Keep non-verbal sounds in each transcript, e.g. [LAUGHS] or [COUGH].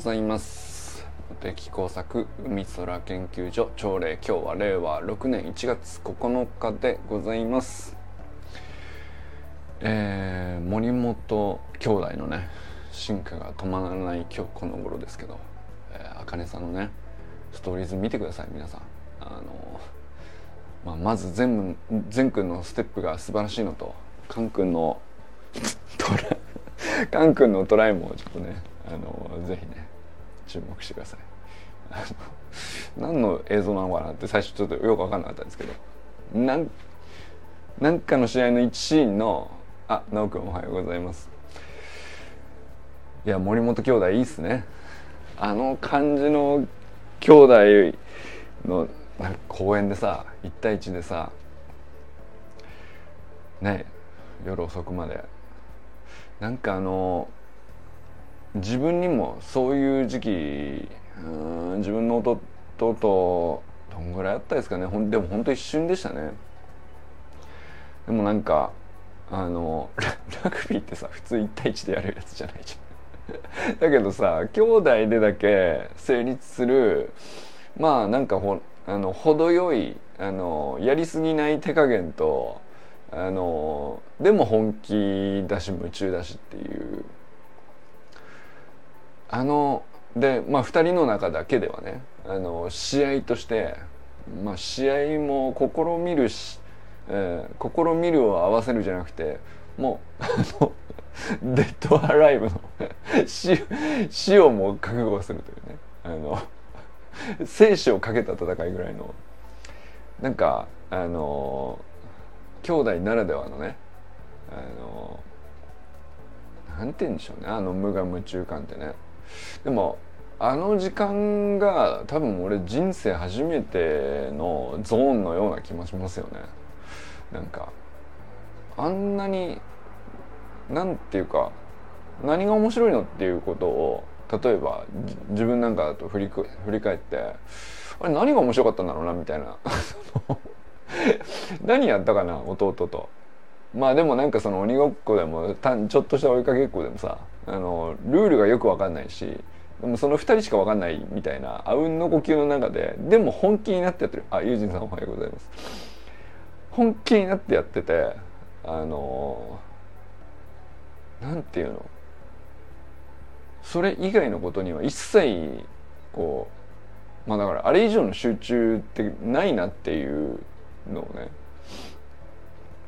ざいます。無敵工作海空研究所朝礼今日は令和6年1月9日でございます。えー、森本兄弟のね進化が止まらない今日この頃ですけどあかねさんのねストーリーズ見てください皆さん。あの、まあ、まず全部全くんのステップが素晴らしいのとカン君のトラカン君のトライもちょっとねあのぜひね注目してください。何の映像なのかなって最初ちょっとよく分かんなかったんですけどなんなんかの試合の1シーンのあ直くんおはようございます。いや森本兄弟いいっすね。あの感じの兄弟の公園でさ1対1でさね夜遅くまで。なんかあの自分にもそういう時期うん自分の弟とどんぐらいあったですかね。ほんでも本当一瞬でしたね。でもなんかあのラグビーってさ普通1対1でやるやつじゃないじゃん。[LAUGHS] だけどさ兄弟でだけ成立するまあなんかほあの程よいあのやりすぎない手加減とあのでも本気だし夢中だしっていうあのでまあ2人の中だけではねあの試合として、まあ、試合も試みるし、えー、試みるを合わせるじゃなくてもうあの [LAUGHS] デッドアライブの死死をも覚悟するというねあの生死をかけた戦いぐらいのなんかあの兄弟ならではのねあのなんて言うんでしょうねあの無我夢中感ってね。でもあの時間が多分俺人生初めてのゾーンのような気もしますよね。なんかあんなになんていうか何が面白いのっていうことを例えば自分なんかだと振り振り返ってあれ何が面白かったんだろうなみたいな。[LAUGHS] 何やったかな弟と。まあでもなんかその鬼ごっこでもちょっとした追いかけっこでもさあのルールがよく分かんないしでもその2人しか分かんないみたいなあうんの呼吸の中ででも本気になってやってる。あユージンさんおはようございます。本気になってやっててあのなんていうの？それ以外のことには一切こうまあだからあれ以上の集中ってないなっていうのをね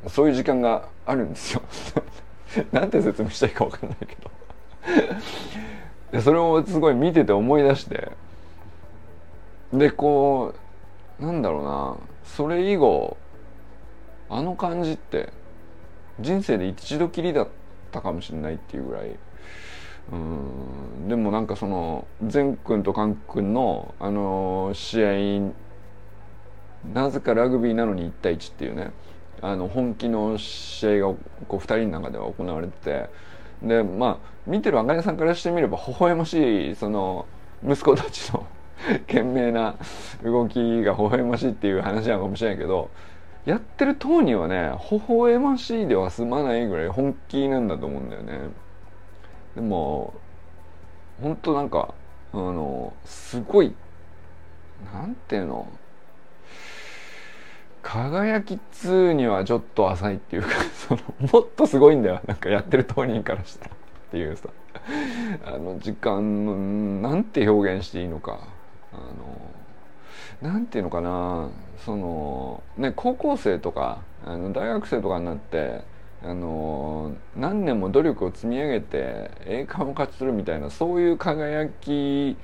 そういう時間があるんですよ。[LAUGHS] なんて説明したいか分かんないけど。でそれをすごい見てて思い出して。でこうなんだろうな。それ以後あの感じって人生で一度きりだったかもしれないっていうぐらい。うん。でもなんかその善くんとカンくんのあの試合なぜかラグビーなのに1対1っていうね。あの本気の試合がこう2人の中では行われてて。でまあ見てるあかねさんからしてみれば微笑ましいその息子たちの [LAUGHS] 懸命な動きが微笑ましいっていう話なのかもしれないけどやってる当人はね微笑ましいでは済まないぐらい本気なんだと思うんだよね。でも本当なんかあのすごいなんていうの？輝き2にはちょっと浅いっていうか [LAUGHS] そのもっとすごいんだよ。なんかやってる当人からしたらっていうさ。あの時間なんて表現していいのか。あのなんていうのかな。そのね高校生とかあの大学生とかになってあの何年も努力を積み上げて栄冠を勝ち取るみたいなそういう輝き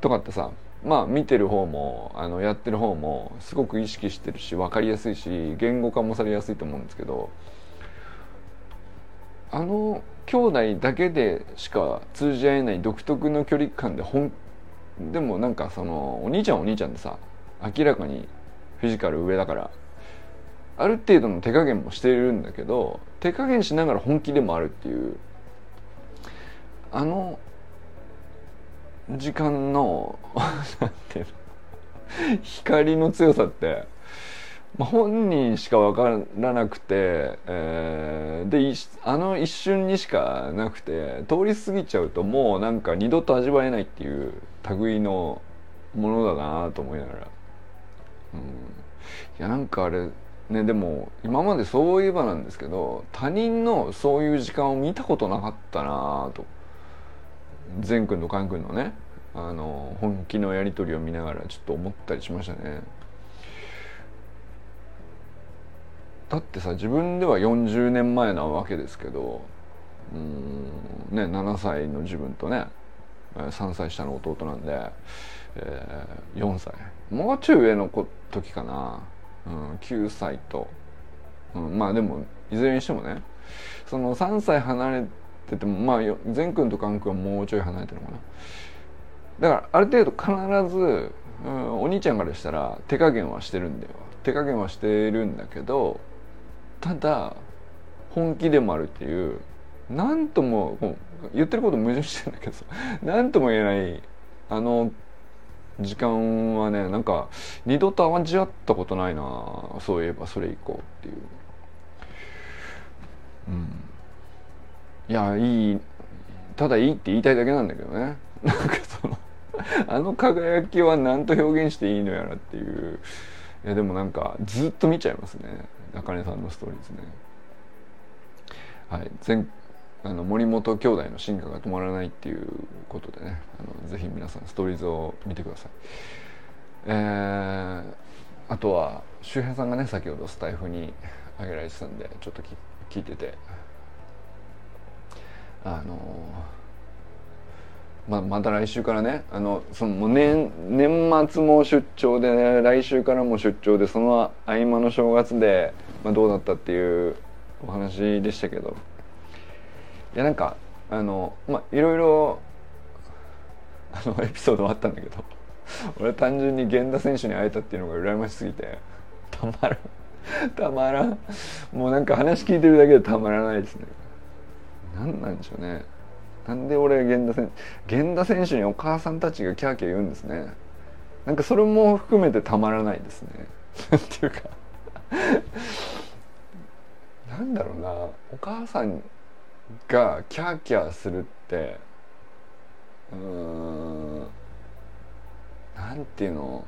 とかってさまあ見てる方もあのやってる方もすごく意識してるし分かりやすいし言語化もされやすいと思うんですけどあの兄弟だけでしか通じ合えない独特の距離感で本でもなんかそのお兄ちゃんお兄ちゃんでさ明らかにフィジカル上だからある程度の手加減もしてるんだけど手加減しながら本気でもあるっていう。あの時間の [LAUGHS] なんていうの？光の強さってまあ、本人しか分からなくて、えー、であの一瞬にしかなくて通り過ぎちゃうともうなんか二度と味わえないっていう類のものだなと思いながら、うん、いやなんかあれねでも今までそういえばなんですけど他人のそういう時間を見たことなかったなと。善くんとカンくんのねあの本気のやり取りを見ながらちょっと思ったりしましたね。だってさ自分では40年前なわけですけどうんね7歳の自分とね3歳下の弟なんで、えー、4歳。もうちょい上の時かな、うん、9歳と、うん、まあでもいずれにしてもねその3歳離れっててもまあ善くんと寛くんはもうちょい離れてるのかな。だからある程度必ず、うん、お兄ちゃんからしたら手加減はしてるんだよ。手加減はしてるんだけどただ本気でもあるっていう何とも言ってること矛盾してんだけど何 [LAUGHS] とも言えないあの時間はねなんか二度と味わったことないな。そういえばそれ以降っていう。うん、いやいいただいいって言いたいだけなんだけどね。[LAUGHS] なんかそのあの輝きは何と表現していいのやらっていう。いやでもなんかずっと見ちゃいますね。中根さんのストーリーですね。はい。前あの森本兄弟の進化が止まらないっていうことでね。あのぜひ皆さんストーリーズを見てください。えー、あとは周平さんがね先ほどスタイフに挙げられてたんでちょっと聞いてて。あのま、また来週からねあのその年年末も出張で、ね、来週からも出張でその合間の正月で、まあ、どうだったっていうお話でしたけど。いやなんかあのまあいろいろあのエピソードはあったんだけど俺単純に源田選手に会えたっていうのが羨ましすぎてたまらんたまらん。もうなんか話聞いてるだけでたまらないですね。何なんでしょうね。なんで俺源田選源田選手にお母さんたちがキャーキャー言うんですね。なんかそれも含めてたまらないですね。っていうか。なんだろうな。お母さんがキャーキャーするってうんなんていうの。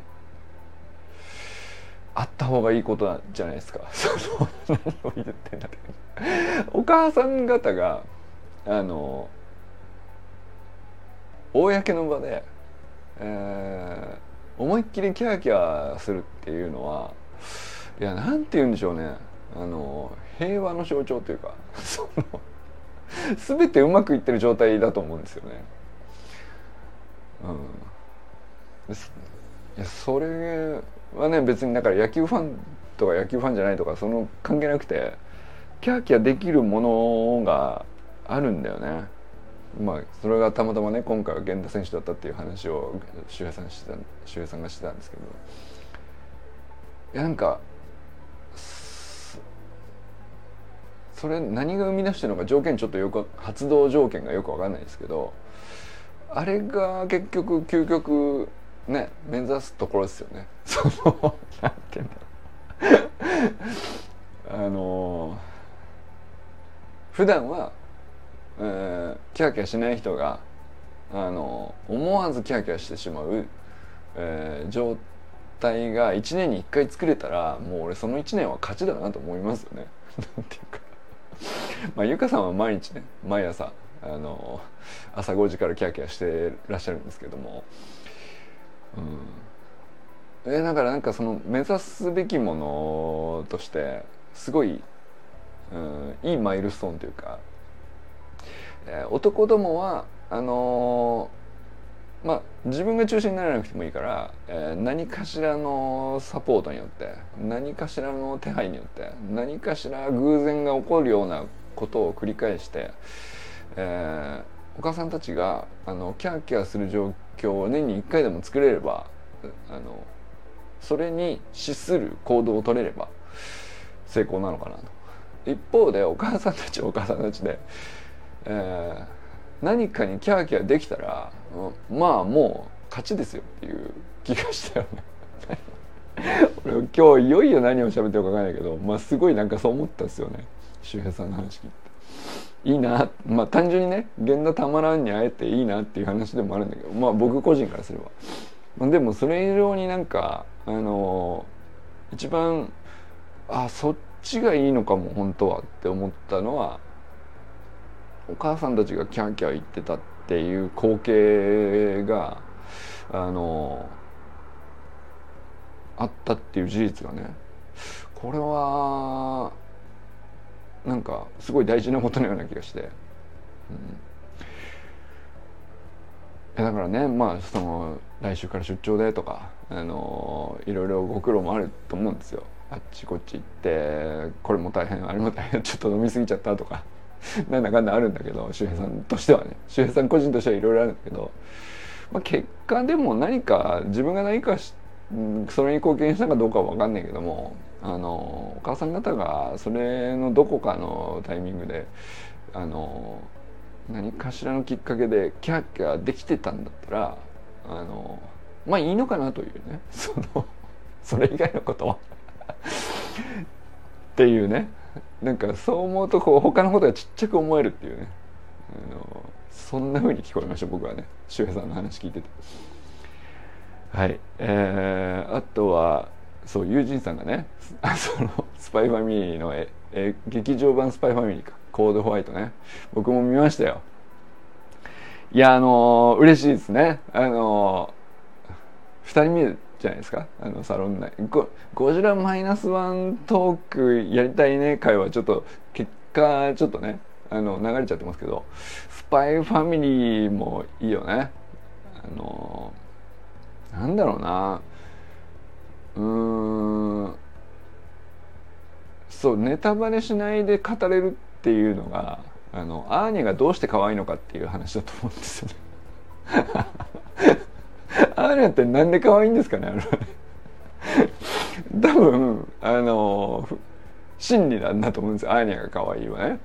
あった方がいいことじゃないですか。何を言ってんだって。お母さん方があの公の場で、えー、思いっきりキャーキャーするっていうのはいやなんて言うんでしょうねあの平和の象徴というか [LAUGHS] その全てうまくいってる状態だと思うんですよね。うん、いやそれはね別にだから野球ファンとか野球ファンじゃないとかその関係なくてキャーキャーできるものがあるんだよね。まあそれがたまたまね今回は源田選手だったっていう話を周平さんしてた周平さんがしてたんですけどいやなんかそれ何が生み出してるのか条件ちょっとよく発動条件がよく分かんないですけどあれが結局究極ね目指すところですよね。[LAUGHS] そのなんていうんだろう [LAUGHS] あの普段はえー、キャーキャしない人があの思わずキャーキャしてしまう、えー、状態が1年に1回作れたらもう俺その1年は勝ちだなと思いますよね。[LAUGHS] なんていうか。まあゆかさんは毎日ね毎朝あの朝5時からキャーキャしてらっしゃるんですけども、うん、えだからなんかその目指すべきものとしてすごい、うん、いいマイルストーンというかえ、男どもはあのー、まあ自分が中心にならなくてもいいから、えー、何かしらのサポートによって何かしらの手配によって何かしら偶然が起こるようなことを繰り返して、えー、お母さんたちがあのキャーキャーする状況を年に1回でも作れればあのそれに資する行動を取れれば成功なのかなと。一方でお母さんたちお母さんたちでえー、何かにキャーキャーできたら、まあもう勝ちですよっていう気がしたよね。[LAUGHS] 俺今日いよいよ何を喋ってるか分かんないけど、まあ、すごいなんかそう思ったんですよね。周平さんの話聞いて。いいな。まあ単純にね源田たまらんに会えていいなっていう話でもあるんだけどまあ僕個人からすれば、でもそれ以上になんかあのー、一番あそっちがいいのかも本当はって思ったのはお母さんたちがキャーキャー言ってたっていう光景があのあったっていう事実がねこれはなんかすごい大事なことのような気がして、うん、だからねまあその来週から出張でとかあのいろいろご苦労もあると思うんですよ。あっちこっち行ってこれも大変あれも大変ちょっと飲み過ぎちゃったとか。なんだかんだあるんだけど周平さんとしてはね。周平さん個人としてはいろいろあるんだけど、まあ、結果でも何か自分が何かしそれに貢献したかどうかは分かんないけどもあのお母さん方がそれのどこかのタイミングであの何かしらのきっかけでキャーキャーできてたんだったらあのまあいいのかなというね。[LAUGHS] そのそれ以外のことは。っていうね。なんかそう思うとこう他のことがちっちゃく思えるっていうね。あのそんな風に聞こえました僕はね周平さんの話聞いてて。はい。えー、あとはそう友人さんがねそのスパイファミリーのええ劇場版スパイファミリーか。コードホワイトね。僕も見ましたよ。いやあのー、嬉しいですね。あのー、2人見るじゃないですか？あのサロン内。ゴゴジラマイナスワントークやりたいね。会はちょっと結果ちょっとねあの流れちゃってますけどスパイファミリーもいいよね。あのなんだろうな。うーん。そうネタバレしないで語れるっていうのがあのアーニャがどうして可愛いのかっていう話だと思うんですよね。アーニャってなんで可愛いんですかね [LAUGHS] 多分あの真理なんだと思うんですよ。アーニャが可愛いわね。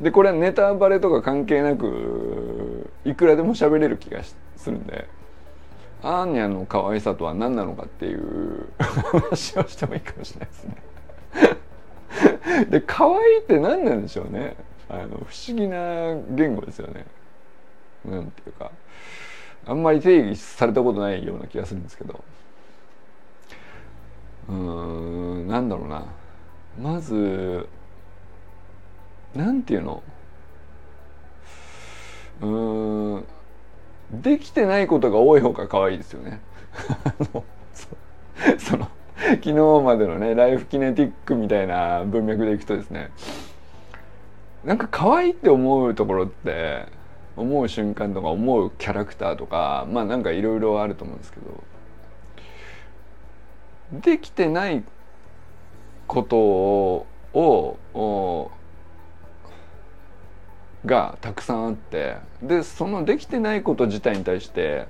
でこれはネタバレとか関係なくいくらでも喋れる気がするんでアーニャの可愛さとは何なのかっていう話をしてもいいかもしれないですね。[LAUGHS] で可愛いって何なんでしょうね。あの不思議な言語ですよね。なんていうか。あんまり定義されたことないような気がするんですけど。うーんなんだろうな。まずなんていうの？うんできてないことが多い方が可愛いですよね。[LAUGHS] その昨日までのねライフキネティックみたいな文脈でいくとですね。なんか可愛いって思うところって思う瞬間とか思うキャラクターとかまあなんかいろいろあると思うんですけどできてないことをがたくさんあってでそのできてないこと自体に対して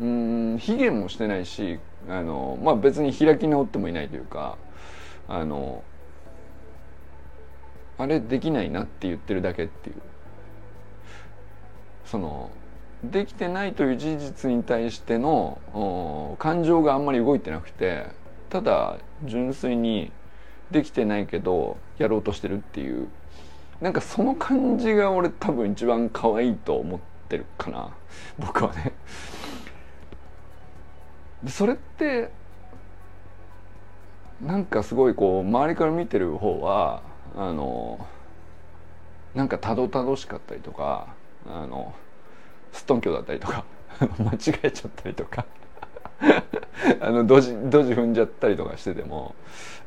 うん卑下もしてないしあの、まあ、別に開き直ってもいないというかあのあれできないなって言ってるだけっていう。そのできてないという事実に対しての感情があんまり動いてなくてただ純粋にできてないけどやろうとしてるっていう。なんかその感じが俺多分一番可愛いと思ってるかな。[LAUGHS] 僕はね。それってなんかすごいこう周りから見てる方はあのなんかたどたどしかったりとかあのすっとんきょだったりとか [LAUGHS] 間違えちゃったりとか [LAUGHS] あのドジドジ踏んじゃったりとかしてても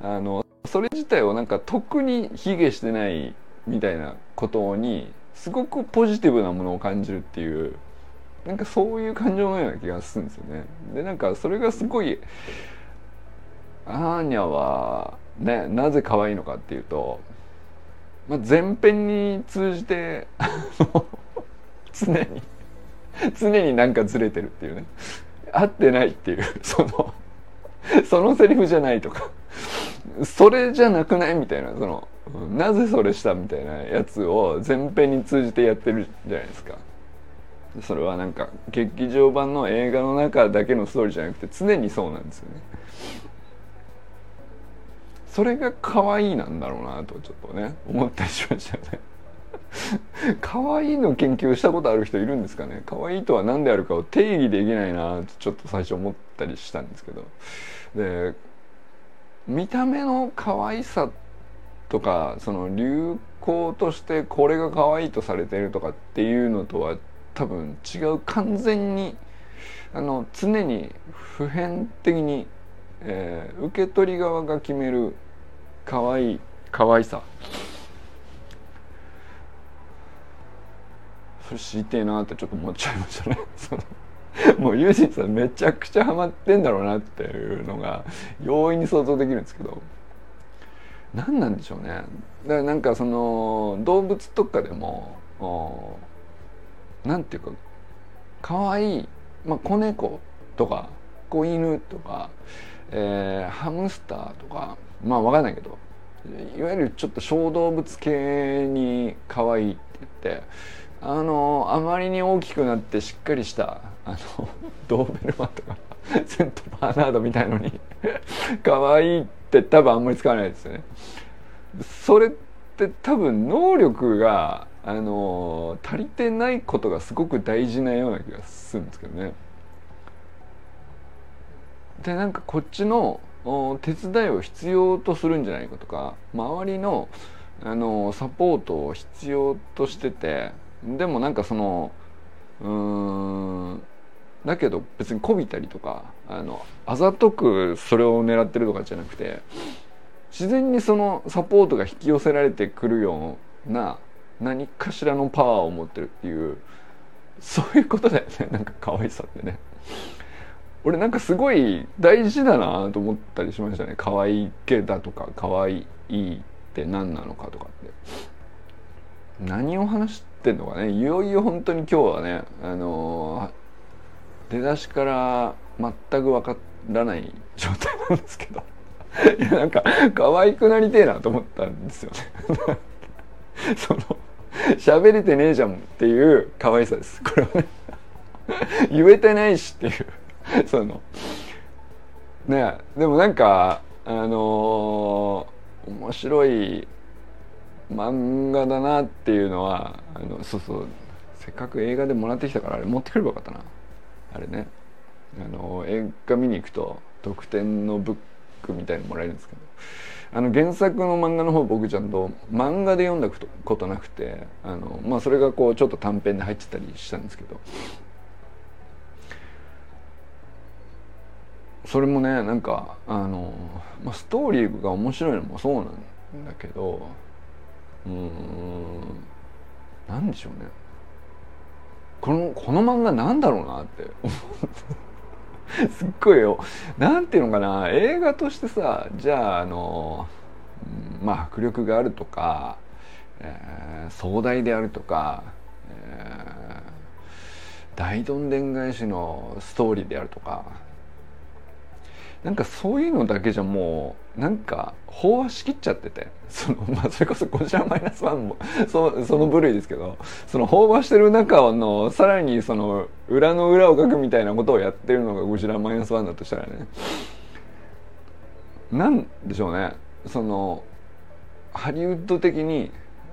あのそれ自体をなんか特に卑下してないみたいなことにすごくポジティブなものを感じるっていうなんかそういう感情のような気がするんですよね。でなんかそれがすごいアーニャはねなぜ可愛いのかっていうと、まあ、前編に通じて常に。常になんかずれてるっていうね。合ってないっていう。[LAUGHS] そのそのセリフじゃないとか。それじゃなくないみたいな。そのなぜそれしたみたいなやつを前編に通じてやってるじゃないですか。それはなんか劇場版の映画の中だけのストーリーじゃなくて常にそうなんですよね。それが可愛いなんだろうなとちょっとね思ったりしましたね。[LAUGHS] 可愛いの研究したことある人いるんですかね？可愛いとは何であるかを定義できないなとちょっと最初思ったりしたんですけど。で見た目の可愛さとかその流行としてこれが可愛いとされているとかっていうのとは多分違う。完全にあの常に普遍的に、えー、受け取り側が決める可愛い可愛さそれ知りてえなってちょっと思っちゃいましたね。[LAUGHS] もうユージさんめちゃくちゃハマってんだろうなっていうのが容易に想像できるんですけど。何なんでしょうね。だからなんかその動物とかでもなんていうか可愛いまあ子猫とか子犬とか、えー、ハムスターとかまあ分かんないけどいわゆるちょっと小動物系に可愛いって言ってあのあまりに大きくなってしっかりしたあの [LAUGHS] ドーベルマンとか [LAUGHS] セントバーナードみたいのに [LAUGHS] 可愛いって多分あんまり使わないですよね。それって多分能力があの足りてないことがすごく大事なような気がするんですけどね。でなんかこっちの手伝いを必要とするんじゃないかとか周りのあのサポートを必要としててでもなんかそのうんだけど別にこびたりとかあのあざとくそれを狙ってるとかじゃなくて自然にそのサポートが引き寄せられてくるような何かしらのパワーを持ってるっていうそういうことだよね。なんか可愛さってね。俺なんかすごい大事だなと思ったりしましたね。可愛い系だとか可愛いって何なのかとかって。何を話してんのかね。いよいよ本当に今日はねあのー、出だしから全く分からない状態なんですけど。いやなんか可愛くなりてえなと思ったんですよね。[LAUGHS] その喋れてねえじゃんっていう可愛さです。これはね。言えてないしっていう。そのねでもなんかあのー、面白い漫画だなっていうのはあのそうそう。せっかく映画でもらってきたからあれ持ってくればよかったな。あれね。あの映画見に行くと特典のブックみたいのもらえるんですけど。あの原作の漫画の方僕ちゃんと漫画で読んだことなくてあの、まあ、それがこうちょっと短編で入ってたりしたんですけど。それもねなんかあの、まあ、ストーリーが面白いのもそうなんだけどうん。何でしょうね。このこの漫画なんだろうなって。思ってすっごいよ。なんていうのかな。映画としてさじゃああのまあ迫力があるとか、えー、壮大であるとか、えー、大どんでん返しのストーリーであるとかなんかそういうのだけじゃもうなんか飽和しきっちゃってて。[LAUGHS] その、まあ、それこそゴジラマイナスワンも [LAUGHS] そその部類ですけどその飽和してる中のさらにその裏の裏をかくみたいなことをやってるのがゴジラマイナスワンだとしたらね。なんでしょうね。そのハリウッド的に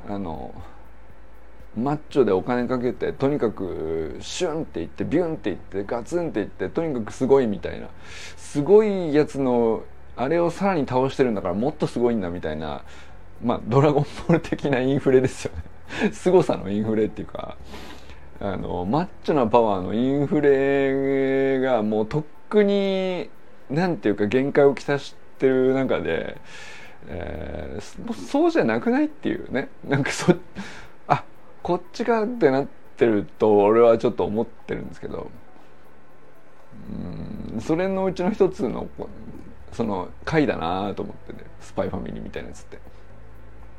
あのマッチョでお金かけてとにかくシュンっていってビュンっていってガツンっていってとにかくすごいみたいな。すごいやつのあれをさらに倒してるんだからもっとすごいんだみたいなまあドラゴンボール的なインフレですよね。[LAUGHS] 凄さのインフレっていうかあのマッチョなパワーのインフレがもうとっくになんていうか限界をきたしてる中で、えー、そうじゃなくないっていうね。なんかそこっちかってなってると俺はちょっと思ってるんですけど。うんそれのうちの一つのその回だなと思ってね。スパイファミリーみたいなやつって。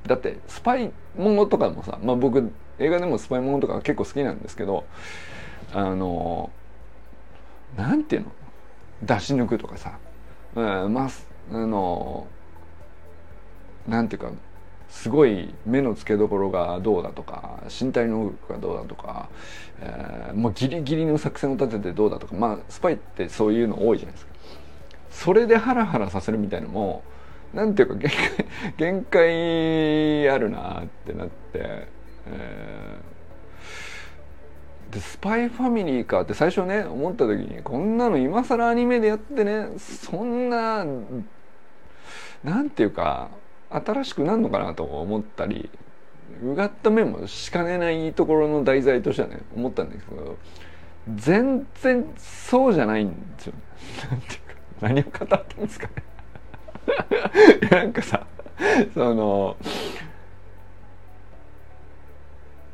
だってスパイものとかもさ、まあ、僕映画でもスパイものとか結構好きなんですけどあのなんていうの？出し抜くとかさ、うん、まああのなんていうかすごい目の付けどころがどうだとか身体能力がどうだとか、えー、もうギリギリの作戦を立ててどうだとかまあスパイってそういうの多いじゃないですか。それでハラハラさせるみたいのもなんていうか限界 [LAUGHS] 限界あるなってなって、えー、でスパイファミリーかって最初ね思った時にこんなの今更アニメでやってねそんななんていうか新しくなるのかなと思ったりうがった面もしかねないところの題材としてはね思ったんですけど全然そうじゃないんですよ。なんていうか何を語ってんですかね。[LAUGHS] なんかさその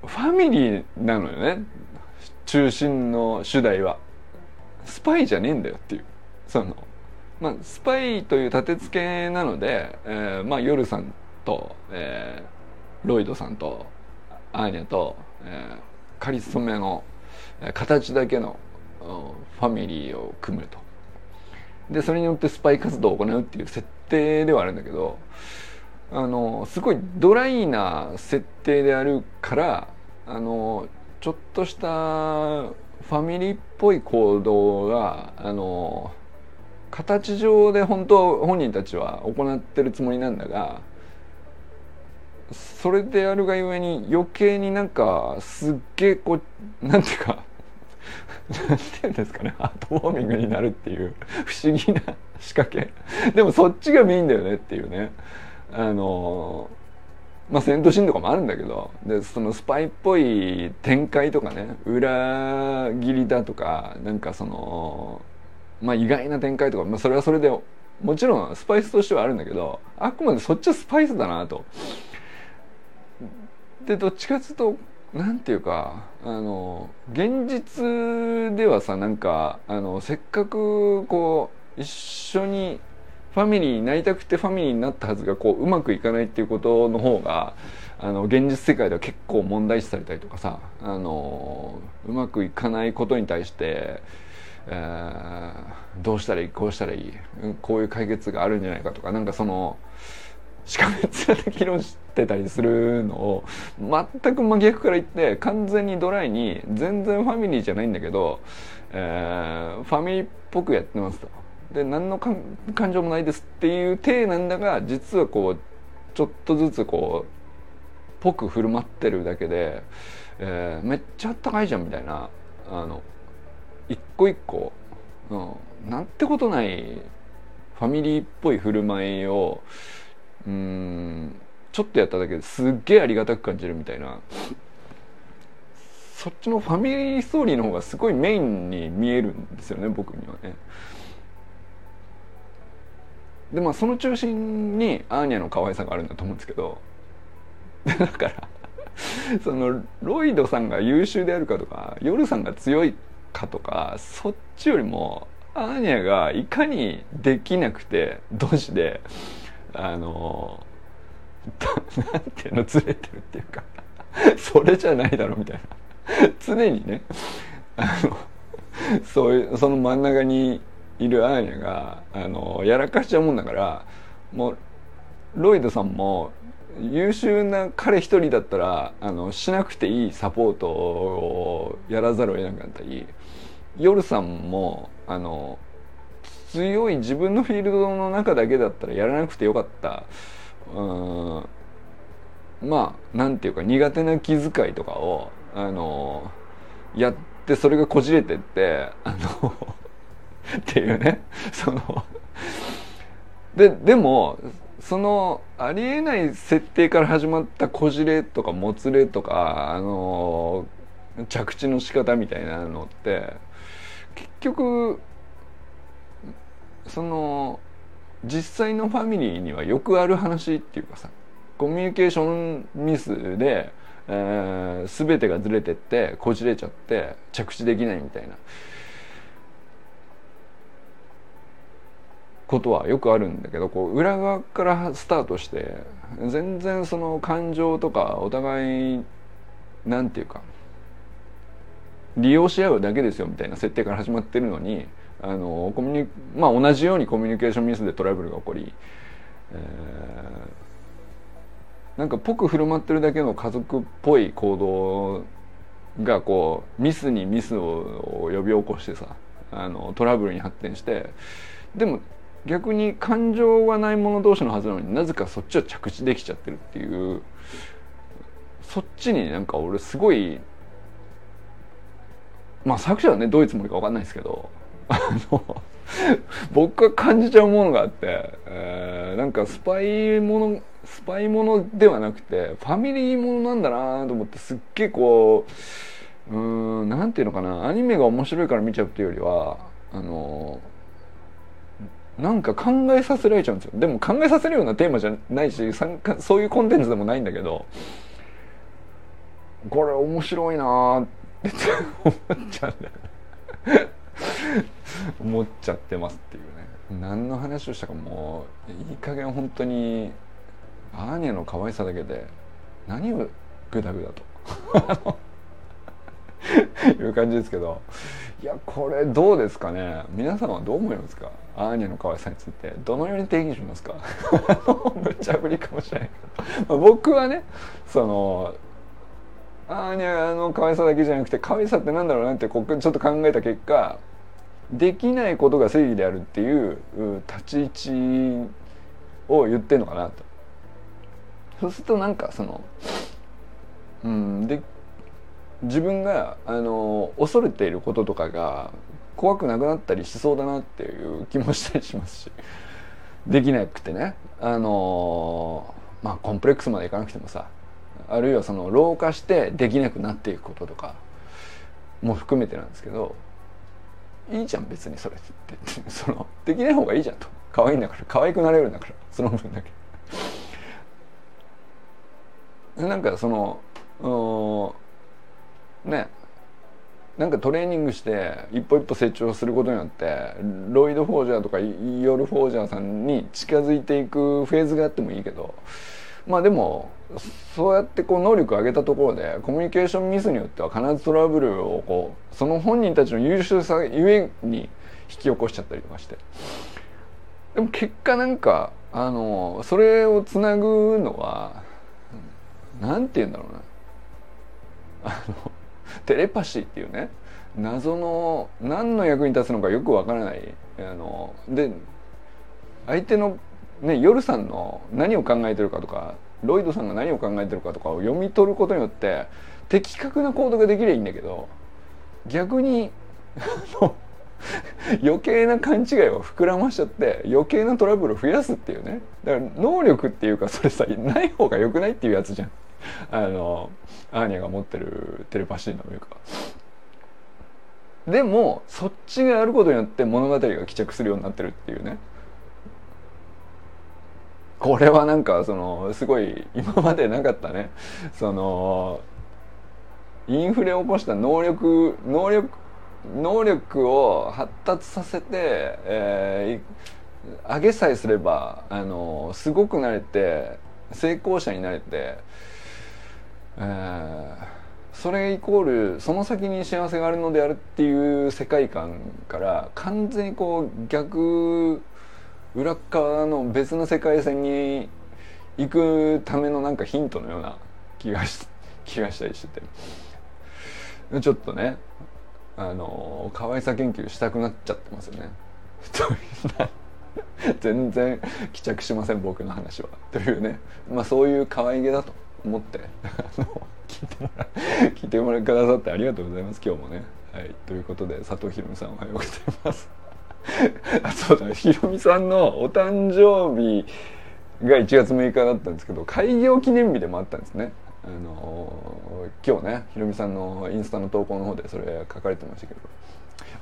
ファミリーなのよね。中心の主題は。スパイじゃねえんだよっていう。そのまあスパイという立て付けなので、えー、まあ夜さんと、えー、ロイドさんとアーニャと、えー、カリスメの形だけのファミリーを組むと。でそれによってスパイ活動を行うっていう設定ではあるんだけどあのすごいドライな設定であるからあのちょっとしたファミリーっぽい行動があの形上で本当本人たちは行ってるつもりなんだがそれであるがゆえに余計になんかすっげえこうなんていうかなんて言うんですかねハートウォーミングになるっていう不思議な仕掛け。でもそっちがメインだよねっていうね。あのまあ戦闘シーンとかもあるんだけどでそのスパイっぽい展開とかね裏切りだとかなんかそのまあ意外な展開とか、まあ、それはそれでもちろんスパイスとしてはあるんだけどあくまでそっちはスパイスだなと。でどっちかっていうとなんていうかあの現実ではさなんかあのせっかくこう一緒にファミリーになりたくてファミリーになったはずがこううまくいかないっていうことの方があの現実世界では結構問題視されたりとかさあのうまくいかないことに対して、えー、どうしたらいいこうしたらいいこういう解決があるんじゃないかとかなんかそのしかめっ面で議論してたりするのを全く真逆から言って完全にドライに全然ファミリーじゃないんだけど、えー、ファミリーっぽくやってますと。で何の感情もないですっていう体なんだが実はこうちょっとずつこうぽく振る舞ってるだけで、えー、めっちゃあったかいじゃんみたいなあの一個一個、うん、なんてことないファミリーっぽい振る舞いをうんちょっとやっただけですっげえありがたく感じるみたいな。そっちのファミリーストーリーの方がすごいメインに見えるんですよね僕にはね。でまあその中心にアーニャの可愛さがあるんだと思うんですけど。[LAUGHS] だからそのロイドさんが優秀であるかとかヨルさんが強いかとかそっちよりもアーニャがいかにできなくてドジであのなんていうのずれてるっていうかそれじゃないだろみたいな。常にねあのそういうその真ん中にいるアーニャがあのやらかしちゃうもんだからもうロイドさんも優秀な彼一人だったらあのしなくていいサポートをやらざるを得なかったりヨルさんもあの強い自分のフィールドの中だけだったらやらなくてよかった。うん。まあなんていうか苦手な気遣いとかをあのやってそれがこじれてってあの [LAUGHS] っていうね。そのででもそのありえない設定から始まったこじれとかもつれとかあの着地の仕方みたいなのって結局その実際のファミリーにはよくある話っていうかさコミュニケーションミスで、えー、全てがずれてってこじれちゃって着地できないみたいな。ことはよくあるんだけどこう裏側からスタートして全然その感情とかお互いなんていうか利用し合うだけですよみたいな設定から始まってるのにあのコミュニまあ同じようにコミュニケーションミスでトラブルが起こり、えなんかぽく振る舞ってるだけの家族っぽい行動がこうミスにミスを呼び起こしてさあのトラブルに発展してでも逆に感情がない者同士のはずなのになぜかそっちは着地できちゃってるっていうそっちになんか俺すごいまあ作者はねどういうつもりか分かんないですけどあの僕が感じちゃうものがあって、えー、なんかスパイものスパイものではなくてファミリーものなんだなと思ってすっげえこううんなんていうのかなアニメが面白いから見ちゃうっていうよりはあのなんか考えさせられちゃうんですよ。でも考えさせるようなテーマじゃないしそういうコンテンツでもないんだけどこれ面白いなって思っちゃう。思っちゃってますっていうね。何の話をしたかもういい加減本当にアーニャの可愛さだけで何をグダグダと。[LAUGHS] いう感じですけど。いやこれどうですかね。皆さんはどう思いますか？アーニャの可愛さについて。どのように定義しますか？[LAUGHS] 無茶ぶりかもしれないけど、僕はねそのアーニャの可愛さだけじゃなくて可愛さってなんだろうなってこちょっと考えた結果できないことが正義であるっていう立ち位置を言ってんのかなと。そうするとなんかそのうんで自分があの恐れていることとかが怖くなくなったりしそうだなっていう気もしたりしますし。できなくてね。あのまあコンプレックスまでいかなくてもさあるいはその老化してできなくなっていくこととかも含めてなんですけどいいじゃん別にそれって。[LAUGHS] そのできない方がいいじゃんと。可愛いんだから可愛くなれるんだから。その分だけ。なんかそのねなんかトレーニングして一歩一歩成長することによってロイド・フォージャーとかイオル・フォージャーさんに近づいていくフェーズがあってもいいけどまあでもそうやってこう能力を上げたところでコミュニケーションミスによっては必ずトラブルをこうその本人たちの優秀さゆえに引き起こしちゃったりとかして。でも結果なんかあのそれをつなぐのは何て言うんだろうな。あのテレパシーっていうね謎の何の役に立つのかよくわからない。あので相手のね夜さんの何を考えてるかとかロイドさんが何を考えてるかとかを読み取ることによって的確な行動ができりゃいいんだけど逆に余計な勘違いを膨らましちゃって余計なトラブルを増やすっていうね。だから能力っていうかそれさない方が良くないっていうやつじゃん。あのアーニャが持ってるテレパシーのいうか。でもそっちがやることによって物語が帰着するようになってるっていうね。これはなんかそのすごい今までなかったね。そのインフレを起こした能力能力能力を発達させて、えー、上げさえすればあのすごくなれて成功者になれて、えー、それイコールその先に幸せがあるのであるっていう世界観から完全にこう逆裏側の別の世界線に行くためのなんかヒントのような気がし [LAUGHS] 気がしたりしててちょっとねあの可愛さ研究したくなっちゃってますよね。[LAUGHS] 全然帰着しません僕の話は。というねまあそういう可愛げだと思って聞いてもら聞いてもらくださってありがとうございます今日もね。はい、ということで佐藤ひろみさんおはようございます。[LAUGHS] あそうだ。ひろみさんのお誕生日が1月6日だったんですけど開業記念日でもあったんですね。あの今日ねひろみさんのインスタの投稿の方でそれ書かれてましたけど。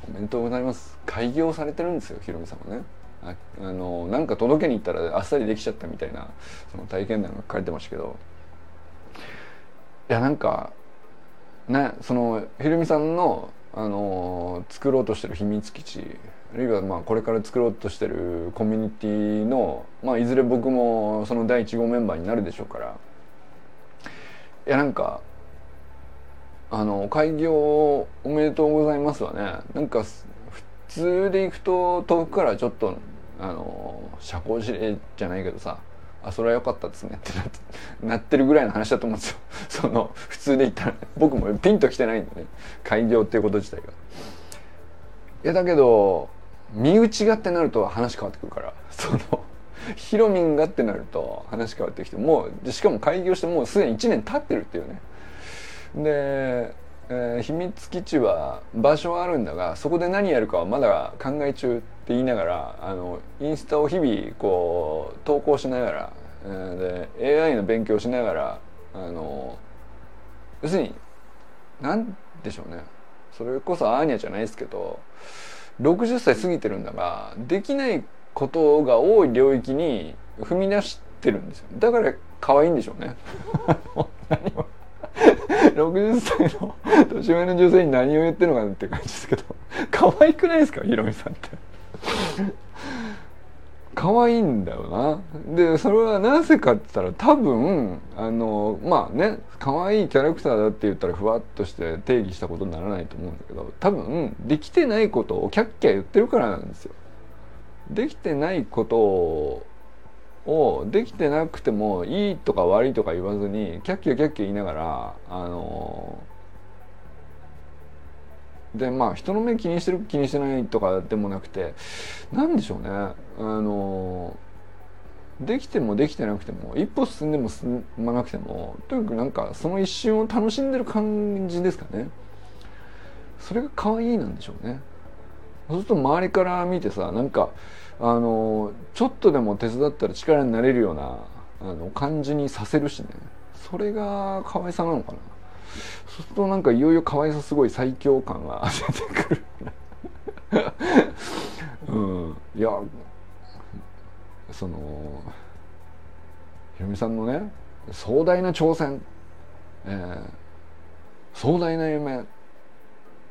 おめでとうございます。開業されてるんですよひろみさんはね。ああのなんか届けに行ったらあっさりできちゃったみたいなその体験談が書かれてましたけど。いやなんかねそのひろみさんのあの作ろうとしてる秘密基地あるいはまあこれから作ろうとしてるコミュニティのまあいずれ僕もその第1号メンバーになるでしょうから。いやなんかあの開業おめでとうございますはねなんか普通で行くと遠くからちょっとあの社交辞令じゃないけどさあそれは良かったですねってなってなってるぐらいの話だと思うんですよ。[LAUGHS] その普通で言ったら、僕もピンときてないんでね開業っていうこと自体が。いやだけど身内がってなると話変わってくるから。そのヒロミンがってなると話変わってきてもうしかも開業してもうすでに1年経ってるっていうね。で、えー、秘密基地は場所はあるんだがそこで何やるかはまだ考え中って言いながらあのインスタを日々こう投稿しながら、えー、で AI の勉強しながらあの要するに何でしょうね。それこそアーニャじゃないですけど60歳過ぎてるんだができないことが多い領域に踏み出してるんですよ。だから可愛いんでしょうね。[LAUGHS] 60歳の年上の女性に何を言ってるのかなって感じですけど可愛くないですか？ヒロミさんって。可愛いんだよな。でそれはなぜかって言ったら多分あのまあね可愛いキャラクターだって言ったらふわっとして定義したことにならないと思うんだけど多分できてないことをキャッキャ言ってるからなんですよ。できてないことをできてなくてもいいとか悪いとか言わずにキャッキャキャッキャ言いながらあのでまあ人の目気にしてる気にしてないとかでもなくて何でしょうね。あのできてもできてなくても一歩進んでも進まなくてもとにかくなんかその一瞬を楽しんでる感じですかね。それが可愛いなんでしょうね。そうすると周りから見てさなんかあのちょっとでも手伝ったら力になれるようなあの感じにさせるしね。それが可愛さなのかな。そうするとなんかいよいよ可愛さすごい最強感が出てくる。うん。いやそのひろみさんのね壮大な挑戦、えー、壮大な夢。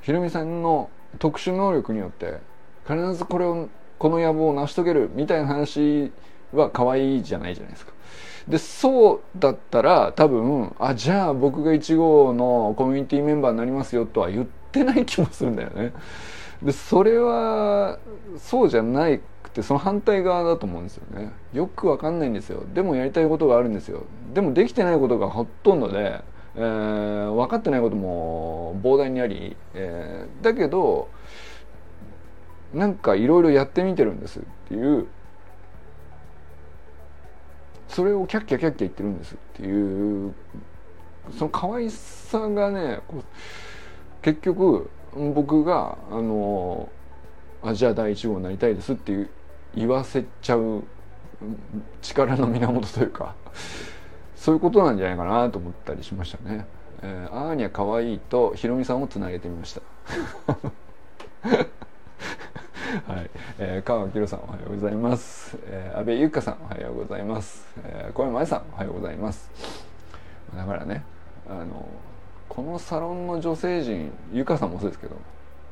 ひろみさんの特殊能力によって必ずこれをこの野望を成し遂げるみたいな話は可愛いじゃないじゃないですか。でそうだったら多分あじゃあ僕が1号のコミュニティメンバーになりますよとは言ってない気もするんだよね。でそれはそうじゃなくてその反対側だと思うんですよね。よくわかんないんですよ。でもやりたいことがあるんですよ。でもできてないことがほとんどで、えー、分かってないことも膨大にあり、えー、だけどなんかいろいろやってみてるんですっていうそれをキャッキャキャッキャ言ってるんですっていうその可愛さがね結局僕があのあじゃあ第1号になりたいですっていう言わせちゃう力の源というかそういうことなんじゃないかなと思ったりしましたね。えー、アーニャ可愛いとヒロミさんをつなげてみました。はい、えー、川明さんおはようございます、えー、安倍ゆかさんおはようございます、えー、小山愛さんおはようございます。だからねあのこのサロンの女性陣ゆかさんもそうですけど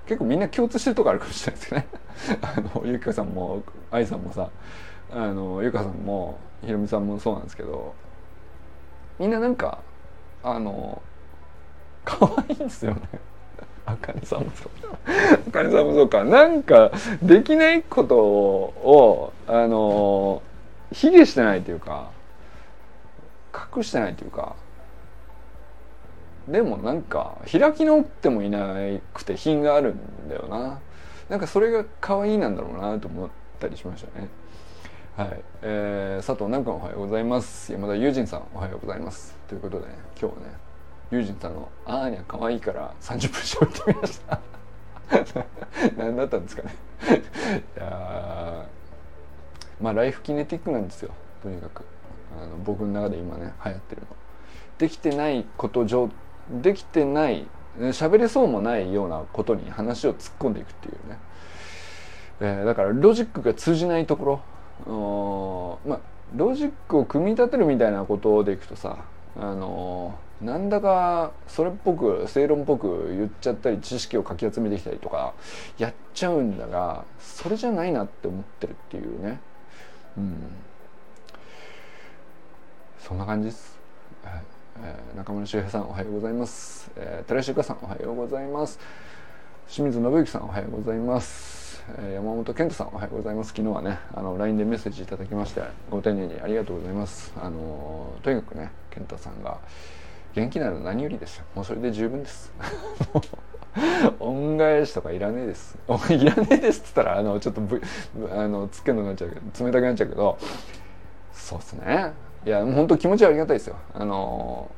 結構みんな共通してるとこあるかもしれないですけどね。[LAUGHS] あのゆかさんも愛さんもさあのゆかさんもひろみさんもそうなんですけどみんななんかあの可愛いんですよね。あかねさんもそうか。あかねさんもそうか。なんかできないことをあの卑下してないというか隠してないというか。でもなんか開き直ってもいなくて品があるんだよな。なんかそれが可愛いなんだろうなと思ったりしましたね。はい、えー、佐藤南君おはようございます。山田友人さんおはようございます。ということで、ね、今日はねユージンさんの「あーにゃ可愛いから30分喋ってみました。[LAUGHS] 何だったんですかね。いやまあライフキネティックなんですよ。とにかく。あの僕の中で今ね流行ってるの。できてないこと上できてない喋れそうもないようなことに話を突っ込んでいくっていうね、えー、だからロジックが通じないところ。まあロジックを組み立てるみたいなことでいくとさあのーなんだかそれっぽく正論っぽく言っちゃったり知識をかき集めてきたりとかやっちゃうんだがそれじゃないなって思ってるっていうね。うん。そんな感じです、えー、中村修平さんおはようございます、えー、寺石由香さんおはようございます。清水信之さんおはようございます。えー、山本健太さんおはようございます。昨日はねあの LINE でメッセージいただきましてご丁寧にありがとうございます。あのとにかくね健太さんが元気なの何よりですもうそれで十分です。[LAUGHS] 恩返しとかいらねえです。[LAUGHS] いらねえですっつったらあのちょっとぶあのつけのなっちゃうけど冷たくなっちゃうけどそうっすね。いや本当気持ちはありがたいですよ。あの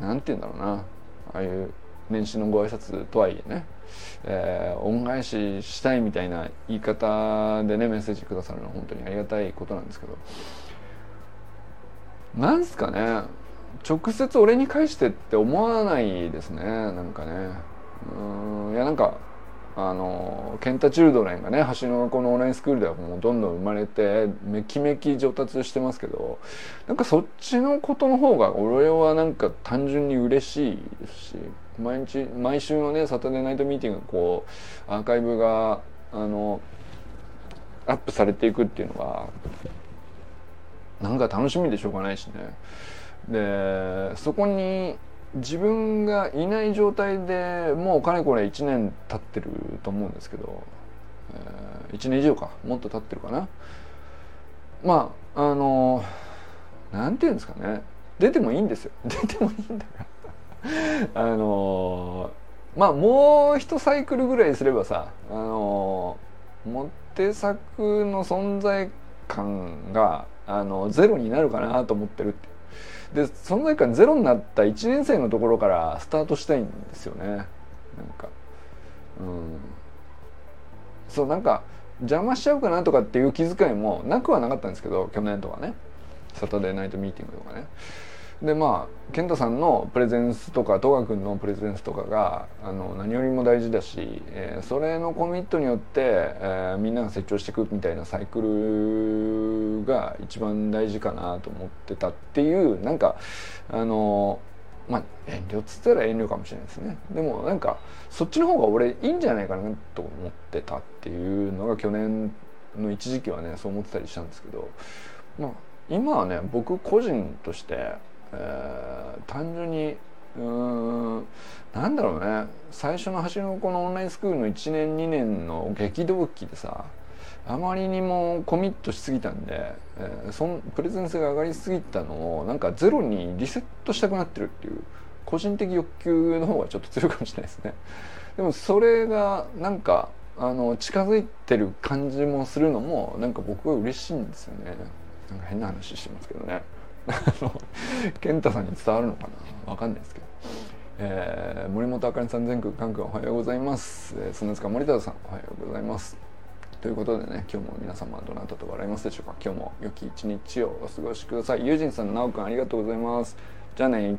なんて言うんだろうな。ああいう年始のご挨拶とはいえね、えー、恩返ししたいみたいな言い方でねメッセージくださるのは本当にありがたいことなんですけど。なんすかね。直接俺に返してって思わないですねなんかね。うんいやなんかあのケンタ・チルドレンがね橋の学校のオンラインスクールではもうどんどん生まれてめきめき上達してますけどなんかそっちのことの方が俺はなんか単純に嬉しいですし毎日毎週のねサタデーナイトミーティングこうアーカイブがあのアップされていくっていうのがなんか楽しみでしょうがないしね。でそこに自分がいない状態でもうかれこれ1年経ってると思うんですけど、えー、1年以上か。もっと経ってるかな。まああのなんていうんですかね。出てもいいんですよ。[LAUGHS] 出てもいいんだから。[LAUGHS] あのまあもう一サイクルぐらいすればさあのモテ作の存在感があのゼロになるかなと思ってるって。で存在感ゼロになった1年生のところからスタートしたいんですよね。なんか。うん。そうなんか邪魔しちゃうかなとかっていう気遣いもなくはなかったんですけど去年とかね。サタデーナイトミーティングとかね。でまあ健太さんのプレゼンスとか戸川君のプレゼンスとかがあの何よりも大事だし、えー、それのコミットによって、えー、みんなが成長していくみたいなサイクルが一番大事かなと思ってたっていうなんかあのまあ遠慮っつったら遠慮かもしれないですね。でもなんかそっちの方が俺いいんじゃないかなと思ってたっていうのが去年の一時期はねそう思ってたりしたんですけどまあ今はね僕個人としてー、単純にうんなんだろうね。最初の橋のこのオンラインスクールの1年2年の激動期でさあまりにもコミットしすぎたんで、えー、そんプレゼンスが上がりすぎたのをなんかゼロにリセットしたくなってるっていう個人的欲求の方がちょっと強いかもしれないですね。でもそれがなんかあの近づいてる感じもするのもなんか僕は嬉しいんですよね。なんか変な話してますけどね。健太さんに伝わるのかな？わかんないですけど、えー、森本あかりさん全国関空おはようございます、えー、砂塚森田さんおはようございます。ということでね今日も皆様どなたと笑いますでしょうか？今日も良き一日をお過ごしください。友人さんなおくんありがとうございます。じゃあね